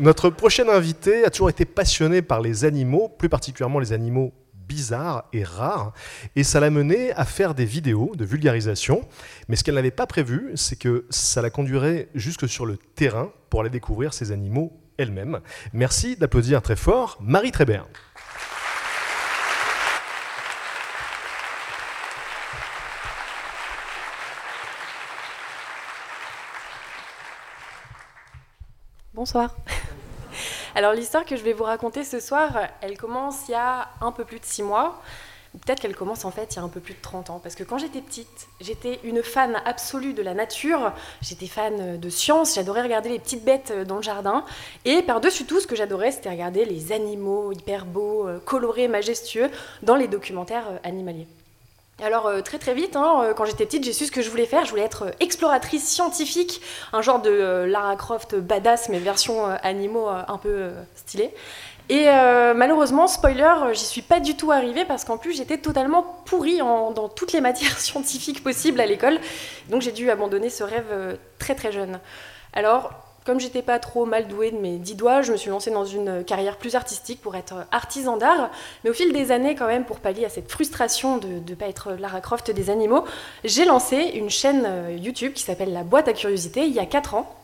Notre prochain invité a toujours été passionné par les animaux, plus particulièrement les animaux bizarres et rares, et ça l'a mené à faire des vidéos de vulgarisation. Mais ce qu'elle n'avait pas prévu, c'est que ça la conduirait jusque sur le terrain pour aller découvrir ces animaux elle-même. Merci d'applaudir très fort Marie Trébert. Bonsoir. Alors l'histoire que je vais vous raconter ce soir, elle commence il y a un peu plus de six mois. Peut-être qu'elle commence en fait il y a un peu plus de 30 ans. Parce que quand j'étais petite, j'étais une fan absolue de la nature. J'étais fan de science. J'adorais regarder les petites bêtes dans le jardin. Et par-dessus tout, ce que j'adorais, c'était regarder les animaux hyper beaux, euh, colorés, majestueux dans les documentaires euh, animaliers. Alors euh, très très vite, hein, euh, quand j'étais petite, j'ai su ce que je voulais faire. Je voulais être euh, exploratrice scientifique, un genre de Lara Croft badass, mais version animaux un peu stylée. Et malheureusement, spoiler, j'y suis pas du tout arrivée parce qu'en plus j'étais totalement pourrie dans toutes les matières scientifiques possibles à l'école. Donc j'ai dû abandonner ce rêve très très jeune. Alors, comme j'étais pas trop mal douée de mes dix doigts, je me suis lancée dans une carrière plus artistique pour être artisan d'art. Mais au fil des années, quand même, pour pallier à cette frustration de ne pas être Lara Croft des animaux, j'ai lancé une chaîne euh, YouTube qui s'appelle La Boîte à Curiosité il y a 4 ans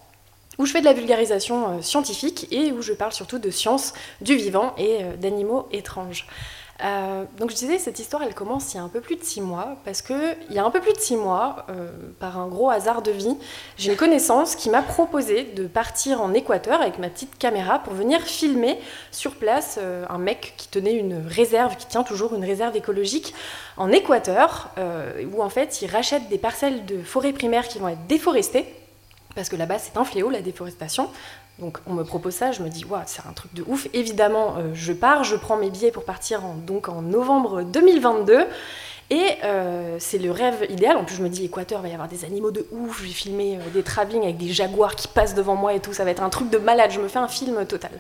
où je fais de la vulgarisation euh, scientifique et où je parle surtout de science, du vivant et euh, d'animaux étranges. Euh, donc je disais, cette histoire, elle commence il y a un peu plus de six mois, parce que il y a un peu plus de six mois, euh, par un gros hasard de vie, j'ai une connaissance qui m'a proposé de partir en Équateur avec ma petite caméra pour venir filmer sur place euh, un mec qui tenait une réserve, qui tient toujours une réserve écologique en Équateur, où en fait il rachète des parcelles de forêt primaire qui vont être déforestées parce que là-bas c'est un fléau la déforestation. Donc on me propose ça, je me dis waouh c'est un truc de ouf. Évidemment euh, je pars, je prends mes billets pour partir en, donc en novembre 2022. Et euh, c'est le rêve idéal. En plus, je me dis, Équateur, va y avoir des animaux de ouf. Je vais filmer euh, des travelling avec des jaguars qui passent devant moi et tout. Ça va être un truc de malade. Je me fais un film total.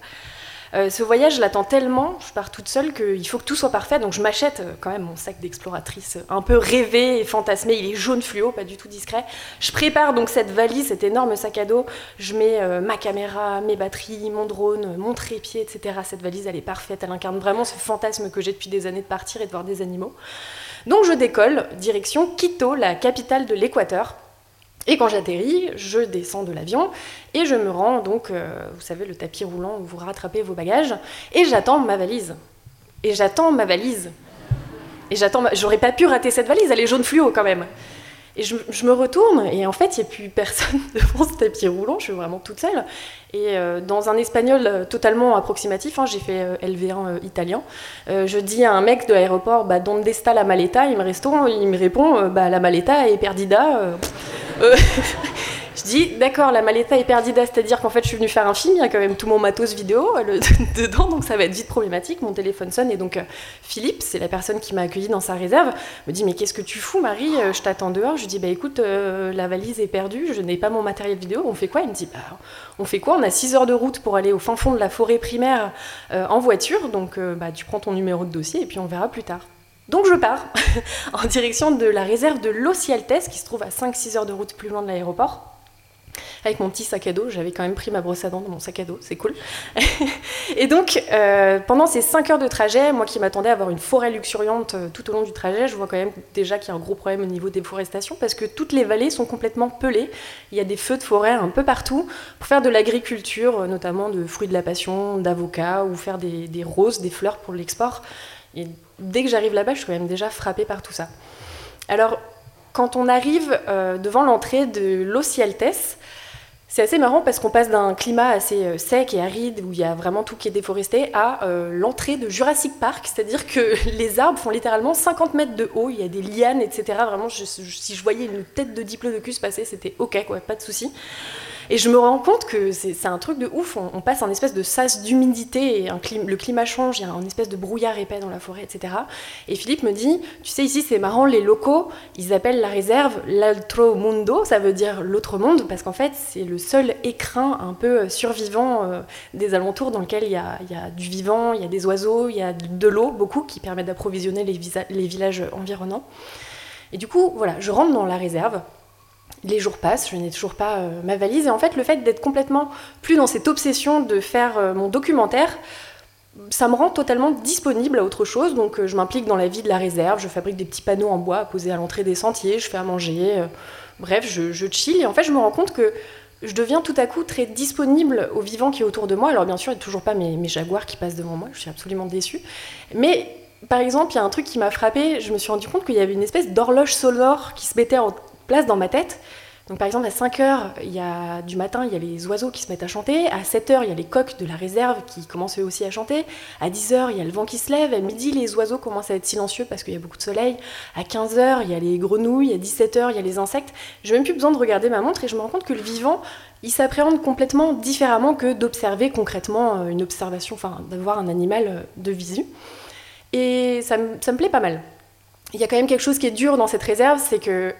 Euh, ce voyage, je l'attends tellement, je pars toute seule, qu'il faut que tout soit parfait. Donc je m'achète euh, quand même mon sac d'exploratrice euh, un peu rêvé et fantasmé. Il est jaune fluo, pas du tout discret. Je prépare donc cette valise, cet énorme sac à dos. Je mets ma caméra, mes batteries, mon drone, mon trépied, etc. Cette valise, elle est parfaite. Elle incarne vraiment ce fantasme que j'ai depuis des années de partir et de voir des animaux. Donc je décolle, direction Quito, la capitale de l'Équateur. Et quand j'atterris, je descends de l'avion et je me rends donc, euh, vous savez, le tapis roulant où vous rattrapez vos bagages, et j'attends ma valise. Et j'attends ma valise. Et j'attends, ma- j'aurais pas pu rater cette valise, elle est jaune fluo quand même. Et je, me retourne, et en fait, il n'y a plus personne devant ce tapis roulant, je suis vraiment toute seule. Et euh, dans un espagnol euh, totalement approximatif, hein, j'ai fait euh, LV1 euh, italien, je dis à un mec de l'aéroport, bah, donde está la maleta? Il me, répond, il me répond, bah, la maleta est perdida. Euh, je dis, d'accord, la maleta est perdida, c'est-à-dire qu'en fait, je suis venue faire un film, il y a quand même tout mon matos vidéo euh, dedans, donc ça va être vite problématique. Mon téléphone sonne, et donc euh, Philippe, c'est la personne qui m'a accueilli dans sa réserve, me dit, mais qu'est-ce que tu fous, Marie? Je t'attends dehors. Je lui dis, bah écoute, la valise est perdue, je n'ai pas mon matériel vidéo, on fait quoi? Il me dit, bah on fait quoi? On a 6 heures de route pour aller au fin fond de la forêt primaire en voiture, donc bah, tu prends ton numéro de dossier et puis on verra plus tard. Donc je pars en direction de la réserve de Los Yaltes, qui se trouve à 5-6 heures de route plus loin de l'aéroport. Avec mon petit sac à dos, j'avais quand même pris ma brosse à dents dans mon sac à dos, c'est cool. et donc, euh, pendant ces 5 heures de trajet, moi qui m'attendais à avoir une forêt luxuriante euh, tout au long du trajet, je vois quand même déjà qu'il y a un gros problème au niveau déforestation parce que toutes les vallées sont complètement pelées. Il y a des feux de forêt un peu partout pour faire de l'agriculture, euh, notamment de fruits de la passion, d'avocats ou faire des, des roses, des fleurs pour l'export. Dès que j'arrive là-bas, je suis quand même déjà frappée par tout ça. Alors, quand on arrive euh, devant l'entrée de Los Yaltes, C'est assez marrant parce qu'on passe d'un climat assez euh, sec et aride où il y a vraiment tout qui est déforesté à euh, l'entrée de Jurassic Park, c'est-à-dire que les arbres font littéralement 50 mètres de haut, il y a des lianes, etc. Vraiment, si je voyais une tête de diplodocus passer, c'était ok, quoi, pas de souci. Et je me rends compte que c'est un truc de ouf. On, passe un espèce de sas d'humidité le climat change, il y a un espèce de brouillard épais dans la forêt, etc. Et Philippe me dit Tu sais, ici, c'est marrant, les locaux, ils appellent la réserve l'altro mundo, ça veut dire l'autre monde, parce qu'en fait, c'est le seul écrin un peu survivant euh, des alentours dans lequel il y, a, du vivant, il y a des oiseaux, il y a de l'eau, beaucoup, qui permet d'approvisionner les villages environnants. Et du coup, voilà, je rentre dans la réserve les jours passent, je n'ai toujours pas euh, ma valise. Et en fait, le fait d'être complètement plus dans cette obsession de faire euh, mon documentaire, ça me rend totalement disponible à autre chose. Donc, euh, je m'implique dans la vie de la réserve, je fabrique des petits panneaux en bois à poser à l'entrée des sentiers, je fais à manger. bref, je, je, chill. Et en fait, je me rends compte que je deviens tout à coup très disponible aux vivants qui est autour de moi. Alors, bien sûr, il n'y a toujours pas mes, mes jaguars qui passent devant moi, je suis absolument déçue. Mais par exemple, il y a un truc qui m'a frappé, je me suis rendu compte qu'il y avait une espèce d'horloge sonore qui se mettait en place dans ma tête. Donc par exemple à 5 h il y a, du matin, il y a les oiseaux qui se mettent à chanter. À 7 h il y a les coqs de la réserve qui commencent eux aussi à chanter. À 10 h il y a le vent qui se lève. À midi, les oiseaux commencent à être silencieux parce qu'il y a beaucoup de soleil. À 15 h il y a les grenouilles. À 17 h il y a les insectes. Je n'ai même plus besoin de regarder ma montre et je me rends compte que le vivant, il s'appréhende complètement différemment que d'observer concrètement euh, une observation, enfin d'avoir un animal euh, de visu. Et ça ça me plaît pas mal. Il y a quand même quelque chose qui est dur dans cette réserve, c'est que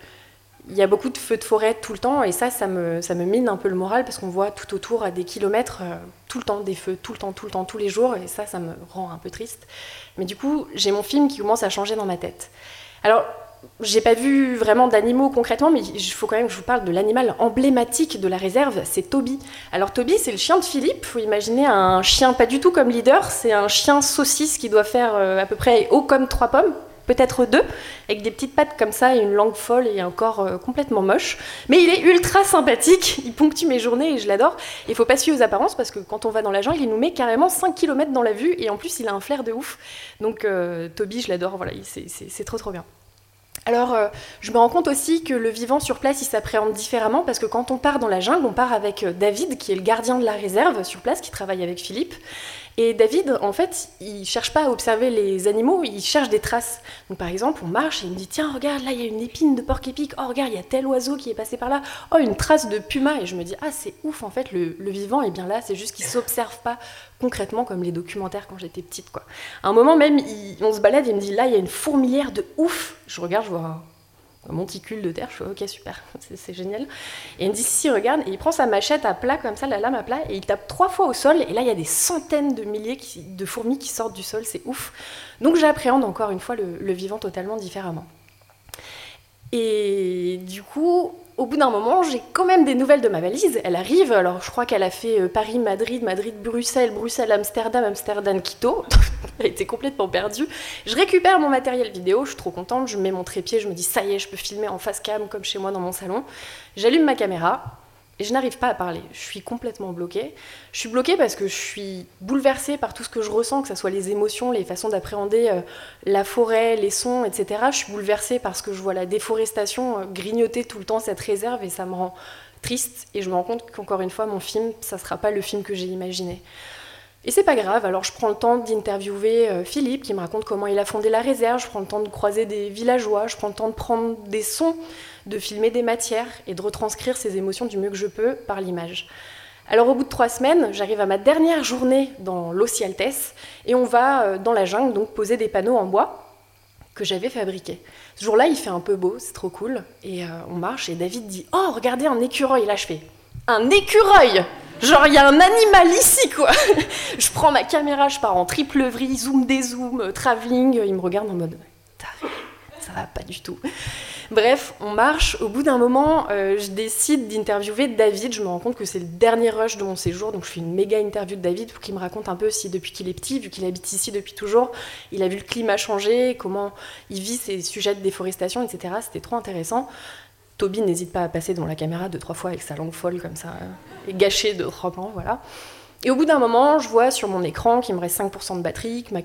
il y a beaucoup de feux de forêt tout le temps et ça, ça me, ça me mine un peu le moral parce qu'on voit tout autour à des kilomètres euh, tout le temps des feux, tout le temps, tout le temps, tous les jours et ça, ça me rend un peu triste. Mais du coup, j'ai mon film qui commence à changer dans ma tête. Alors, j'ai pas vu vraiment d'animaux concrètement, mais il faut quand même que je vous parle de l'animal emblématique de la réserve, c'est Toby. Alors Toby, c'est le chien de Philippe. Faut imaginer un chien pas du tout comme leader, c'est un chien saucisse qui doit faire euh, à peu près haut comme trois pommes, peut-être deux, avec des petites pattes comme ça et une langue folle et un corps euh, complètement moche. Mais il est ultra sympathique, il ponctue mes journées et je l'adore. Il faut pas suivre aux apparences parce que quand on va dans la jungle, il nous met carrément 5 km dans la vue et en plus il a un flair de ouf. Donc euh, Toby, je l'adore, voilà, c'est trop trop bien. Alors, euh, je me rends compte aussi que le vivant sur place, il s'appréhende différemment parce que quand on part dans la jungle, on part avec David, qui est le gardien de la réserve sur place, qui travaille avec Philippe. Et David, en fait, il cherche pas à observer les animaux, il cherche des traces. Donc par exemple, on marche et il me dit tiens, regarde, là il y a une épine de porc-épic. Oh regarde, il y a tel oiseau qui est passé par là. Oh une trace de puma. Et je me dis ah c'est ouf en fait, le, vivant est bien là. C'est juste qu'il s'observe pas concrètement comme les documentaires quand j'étais petite quoi. À un moment même, on se balade, il me dit là il y a une fourmilière de ouf. Je regarde, je vois un monticule de terre. Je fais ok super, c'est génial. Et il me dit si regarde, et il prend sa machette à plat comme ça, la lame à plat, et il tape trois fois au sol. Et là il y a des centaines de milliers de fourmis qui sortent du sol, c'est ouf. Donc j'appréhende encore une fois le vivant totalement différemment. Et du coup, au bout d'un moment, j'ai quand même des nouvelles de ma valise. Elle arrive, alors je crois qu'elle a fait euh, Paris-Madrid, Madrid-Bruxelles, Bruxelles-Amsterdam, Amsterdam-Quito. Elle était complètement perdue. Je récupère mon matériel vidéo, je suis trop contente, je mets mon trépied, je me dis ça y est, je peux filmer en face cam comme chez moi dans mon salon. J'allume ma caméra, et je n'arrive pas à parler. Je suis complètement bloquée. Je suis bloquée parce que je suis bouleversée par tout ce que je ressens, que ce soit les émotions, les façons d'appréhender euh, la forêt, les sons, etc. Je suis bouleversée parce que je vois la déforestation euh, grignoter tout le temps cette réserve et ça me rend triste. Et je me rends compte qu'encore une fois, mon film, ça ne sera pas le film que j'ai imaginé. Et c'est pas grave, alors je prends le temps d'interviewer euh, Philippe qui me raconte comment il a fondé la réserve, je prends le temps de croiser des villageois, je prends le temps de prendre des sons, de filmer des matières et de retranscrire ces émotions du mieux que je peux par l'image. Alors au bout de trois semaines, j'arrive à ma dernière journée dans l'Ocialtes et on va euh, dans la jungle donc poser des panneaux en bois que j'avais fabriqués. Ce jour-là, il fait un peu beau, c'est trop cool, et euh, on marche et David dit Oh, regardez un écureuil, là je fais Un écureuil Genre, il y a un animal ici, quoi. je prends ma caméra, je pars en triple vrille, zoom dézoom, euh, travelling. Il me regarde en mode, ça va pas du tout. Bref, on marche. Au bout d'un moment, euh, je décide d'interviewer David. Je me rends compte que c'est le dernier rush de mon séjour, donc je fais une méga interview de David pour qu'il me raconte un peu si depuis qu'il est petit, vu qu'il habite ici depuis toujours, il a vu le climat changer, comment il vit ses sujets de déforestation, etc. C'était trop intéressant. Toby n'hésite pas à passer devant la caméra deux, trois fois avec sa langue folle comme ça, euh, et gâcher voilà. Et au bout d'un moment, je vois sur mon écran qu'il me reste 5% de batterie, que ma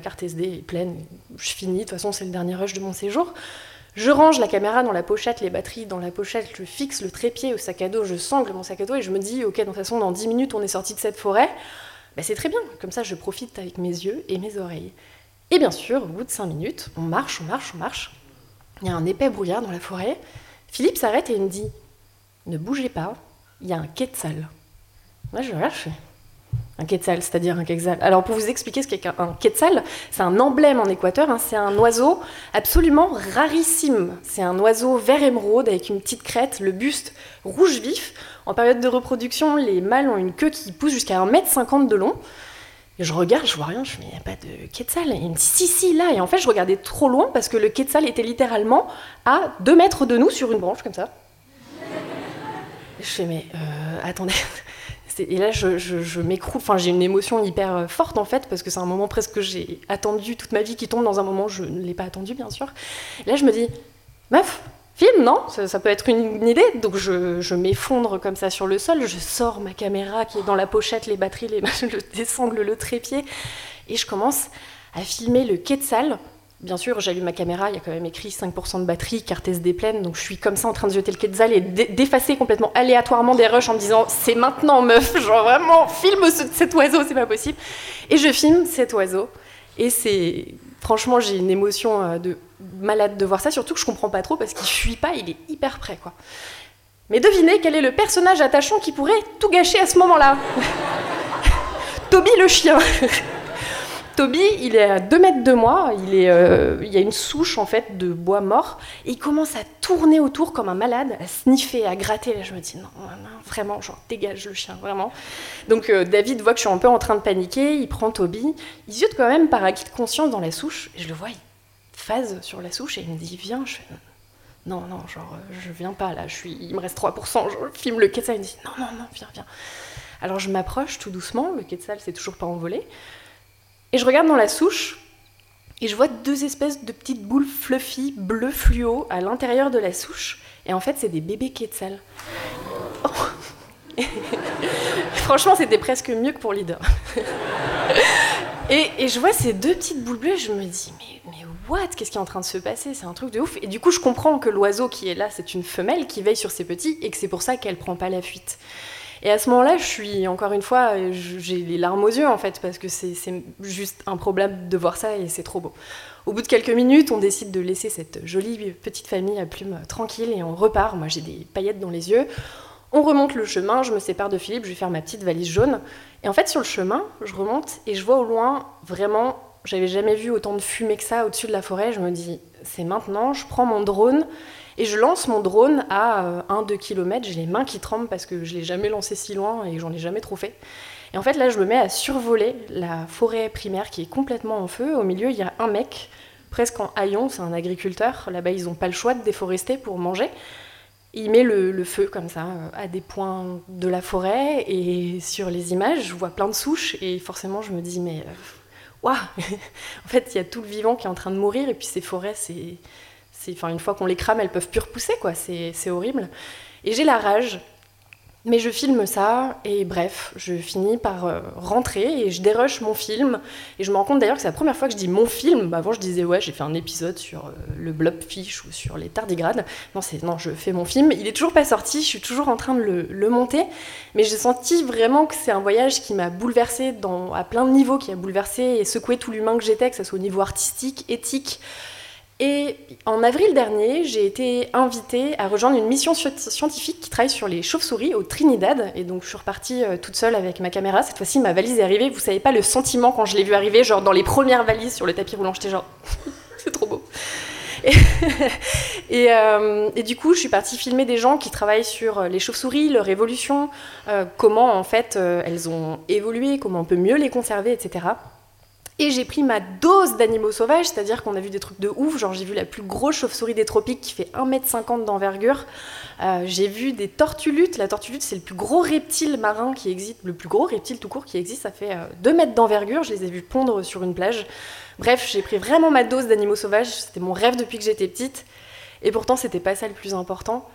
carte SD est pleine, je finis, de toute façon c'est le dernier rush de mon séjour. Je range la caméra dans la pochette, les batteries dans la pochette, je fixe le trépied au sac à dos, je sangle mon sac à dos et je me dis, ok, de toute façon, dans 10 minutes, on est sorti de cette forêt. Ben, c'est très bien, comme ça, je profite avec mes yeux et mes oreilles. Et bien sûr, au bout de 5 minutes, on marche, on marche, on marche. Il y a un épais brouillard dans la forêt. Philippe s'arrête et il me dit, ne bougez pas, il y a un quetzal. Moi, je regarde, je un quetzal, c'est-à-dire un quetzal. Alors pour vous expliquer ce qu'est un quetzal, c'est un emblème en Équateur, hein. c'est un oiseau absolument rarissime. C'est un oiseau vert émeraude avec une petite crête, le buste rouge vif. En période de reproduction, les mâles ont une queue qui pousse jusqu'à 1m50 de long. Je regarde, je vois rien, je me dis, il n'y a pas de quetzal. Et il me dit, si, si, là. Et en fait, je regardais trop loin parce que le quetzal était littéralement à 2 mètres de nous sur une branche comme ça. je fais, mais euh, attendez, et là, je, m'écroule. Enfin, j'ai une émotion hyper euh, forte en fait, parce que c'est un moment presque que j'ai attendu toute ma vie qui tombe dans un moment où je ne l'ai pas attendu, bien sûr. Là, je me dis, meuf, film, non? Ça, peut être une, idée. Donc, je, m'effondre comme ça sur le sol. Je sors ma caméra qui est dans la pochette, les batteries, les, je désangle le trépied, et je commence à filmer le quetzal Bien sûr, j'allume ma caméra, il y a quand même écrit 5% de batterie, carte SD pleine, donc je suis comme ça en train de jeter le quetzal et d'effacer complètement aléatoirement des rushs en me disant c'est maintenant meuf, genre vraiment filme cet oiseau, c'est pas possible. Et je filme cet oiseau et c'est franchement j'ai une émotion euh, de malade de voir ça, surtout que je comprends pas trop parce qu'il fuit pas, il est hyper prêt quoi. Mais devinez quel est le personnage attachant qui pourrait tout gâcher à ce moment-là? Toby le chien Toby, il est à 2 mètres de moi, euh, il y a une souche en fait de bois mort, et il commence à tourner autour comme un malade, à sniffer, à gratter. Là, je me dis non, vraiment, genre dégage le chien, vraiment. Donc euh, David voit que je suis un peu en train de paniquer, il prend Toby, il ziote quand même par acquis de conscience dans la souche, et je le vois, il phase sur la souche et il me dit viens, je fais non, non, genre je viens pas là, je suis, il me reste 3%, je filme le quetzal, il me dit non, non, non, viens, viens. Alors je m'approche tout doucement, le quetzal s'est toujours pas envolé. Et je regarde dans la souche et je vois deux espèces de petites boules fluffy, bleu fluo, à l'intérieur de la souche. Et en fait, c'est des bébés quetzal. Oh. Franchement, c'était presque mieux que pour Leader. et, je vois ces deux petites boules bleues, je me dis, mais, mais what? Qu'est-ce qui est en train de se passer? C'est un truc de ouf. Et du coup, je comprends que l'oiseau qui est là, c'est une femelle qui veille sur ses petits et que c'est pour ça qu'elle prend pas la fuite. Et à ce moment-là, je suis, encore une fois, j'ai les larmes aux yeux, en fait, parce que c'est juste un problème de voir ça et c'est trop beau. Au bout de quelques minutes, on décide de laisser cette jolie petite famille à plumes tranquille et on repart. Moi, j'ai des paillettes dans les yeux. On remonte le chemin, je me sépare de Philippe, je vais faire ma petite valise jaune. Et en fait, sur le chemin, je remonte et je vois au loin, vraiment, j'avais jamais vu autant de fumée que ça au-dessus de la forêt. Je me dis, c'est maintenant, je prends mon drone et je lance mon drone à 1-2 euh, km. J'ai les mains qui tremblent parce que je l'ai jamais lancé si loin et j'en ai jamais trop fait. Et en fait, là, je me mets à survoler la forêt primaire qui est complètement en feu. Au milieu, il y a un mec, presque en haillon, c'est un agriculteur. Là-bas, ils n'ont pas le choix de déforester pour manger. Il met le, feu comme ça euh, à des points de la forêt et sur les images, je vois plein de souches et forcément, je me dis, mais euh, waouh En fait, il y a tout le vivant qui est en train de mourir et puis ces forêts, c'est Enfin, une fois qu'on les crame, elles peuvent plus repousser, quoi. C'est horrible. Et j'ai la rage. Mais je filme ça, et bref, je finis par euh, rentrer et je dérush mon film. Et je me rends compte d'ailleurs que c'est la première fois que je dis mon film. Bah, avant, je disais, ouais, j'ai fait un épisode sur euh, le blobfish ou sur les tardigrades. Non, non, je fais mon film. Il est toujours pas sorti, je suis toujours en train de le, le monter. Mais j'ai senti vraiment que c'est un voyage qui m'a bouleversé à plein de niveaux, qui a bouleversé et secoué tout l'humain que j'étais, que ce soit au niveau artistique, éthique, et en avril dernier, j'ai été invitée à rejoindre une mission scientifique qui travaille sur les chauves-souris au Trinidad. Et donc, je suis repartie euh, toute seule avec ma caméra. Cette fois-ci, ma valise est arrivée. Vous savez pas le sentiment quand je l'ai vue arriver, genre dans les premières valises sur le tapis roulant. J'étais genre, c'est trop beau. Euh, et, du coup, je suis partie filmer des gens qui travaillent sur les chauves-souris, leur évolution, euh, comment en fait elles ont évolué, comment on peut mieux les conserver, etc. Et j'ai pris ma dose d'animaux sauvages, c'est-à-dire qu'on a vu des trucs de ouf, genre j'ai vu la plus grosse chauve-souris des tropiques qui fait 1m50 d'envergure. Euh, j'ai vu des tortulutes, la tortulute c'est le plus gros reptile marin qui existe, le plus gros reptile tout court qui existe, ça fait 2 euh, mètres d'envergure, je les ai vus pondre sur une plage. Bref, j'ai pris vraiment ma dose d'animaux sauvages, c'était mon rêve depuis que j'étais petite, et pourtant c'était pas ça le plus important.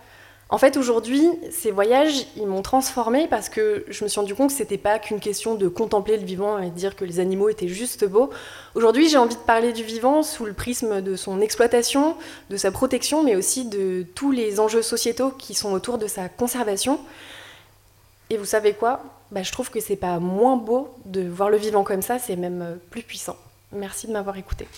En fait, aujourd'hui, ces voyages, ils m'ont transformée parce que je me suis rendu compte que c'était pas qu'une question de contempler le vivant et de dire que les animaux étaient juste beaux. Aujourd'hui, j'ai envie de parler du vivant sous le prisme de son exploitation, de sa protection, mais aussi de tous les enjeux sociétaux qui sont autour de sa conservation. Et vous savez quoi? Bah, Je trouve que c'est pas moins beau de voir le vivant comme ça, c'est même plus puissant. Merci de m'avoir écouté.